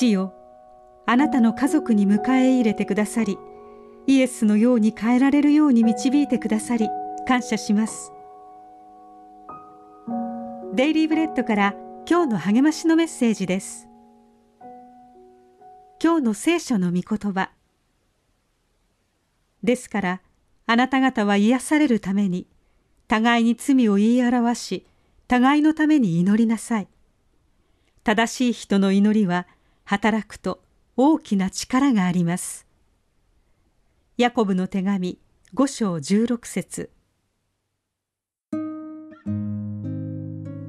父よあなたの家族に迎え入れてくださりイエスのように変えられるように導いてくださり感謝します。デイリーブレッドから今日の励ましのメッセージです。今日の聖書の御言葉。ですからあなた方は癒されるために互いに罪を言い表し互いのために祈りなさい。正しい人の祈りは働くと大きな力があります。ヤコブの手紙5章16節。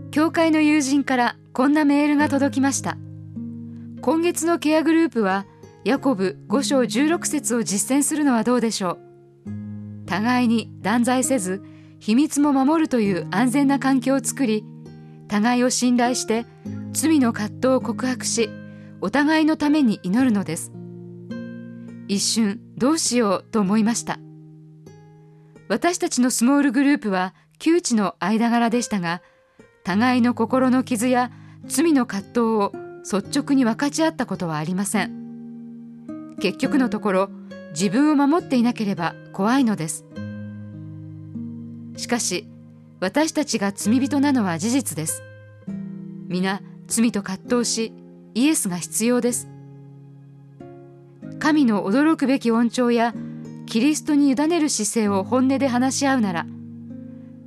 教会の友人からこんなメールが届きました。今月のケアグループはヤコブ5章16節を実践するのはどうでしょう。互いに断罪せず秘密も守るという安全な環境を作り互いを信頼して罪の葛藤を告白しお互いのために祈るのです。一瞬どうしようと思いました。私たちのスモールグループは窮地の間柄でしたが互いの心の傷や罪の葛藤を率直に分かち合ったことはありません。結局のところ自分を守っていなければ怖いのです。しかし私たちが罪人なのは事実です。皆罪と葛藤しイエスが必要です。神の驚くべき恩寵やキリストに委ねる姿勢を本音で話し合うなら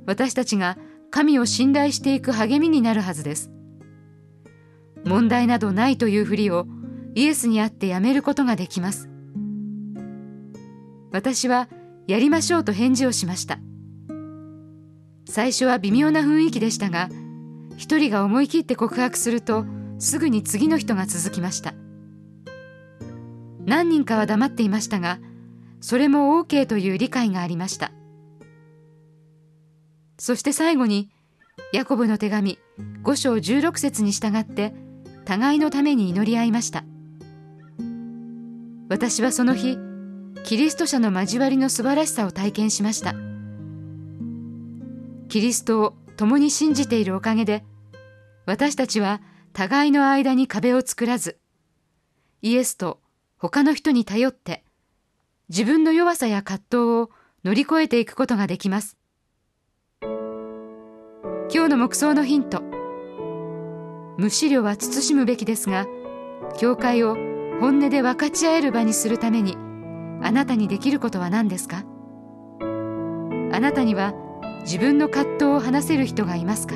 私たちが神を信頼していく励みになるはずです。問題などないというふりをイエスにあってやめることができます。私はやりましょうと返事をしました。最初は微妙な雰囲気でしたが一人が思い切って告白するとすぐに次の人が続きました。何人かは黙っていましたがそれも OK という理解がありました。そして最後にヤコブの手紙5章16節に従って互いのために祈り合いました。私はその日キリスト者の交わりの素晴らしさを体験しました。キリストを共に信じているおかげで私たちは互いの間に壁を作らずイエスと他の人に頼って自分の弱さや葛藤を乗り越えていくことができます。今日の目想のヒント。無資料は慎むべきですが教会を本音で分かち合える場にするためにあなたにできることは何ですか？あなたには自分の葛藤を話せる人がいますか？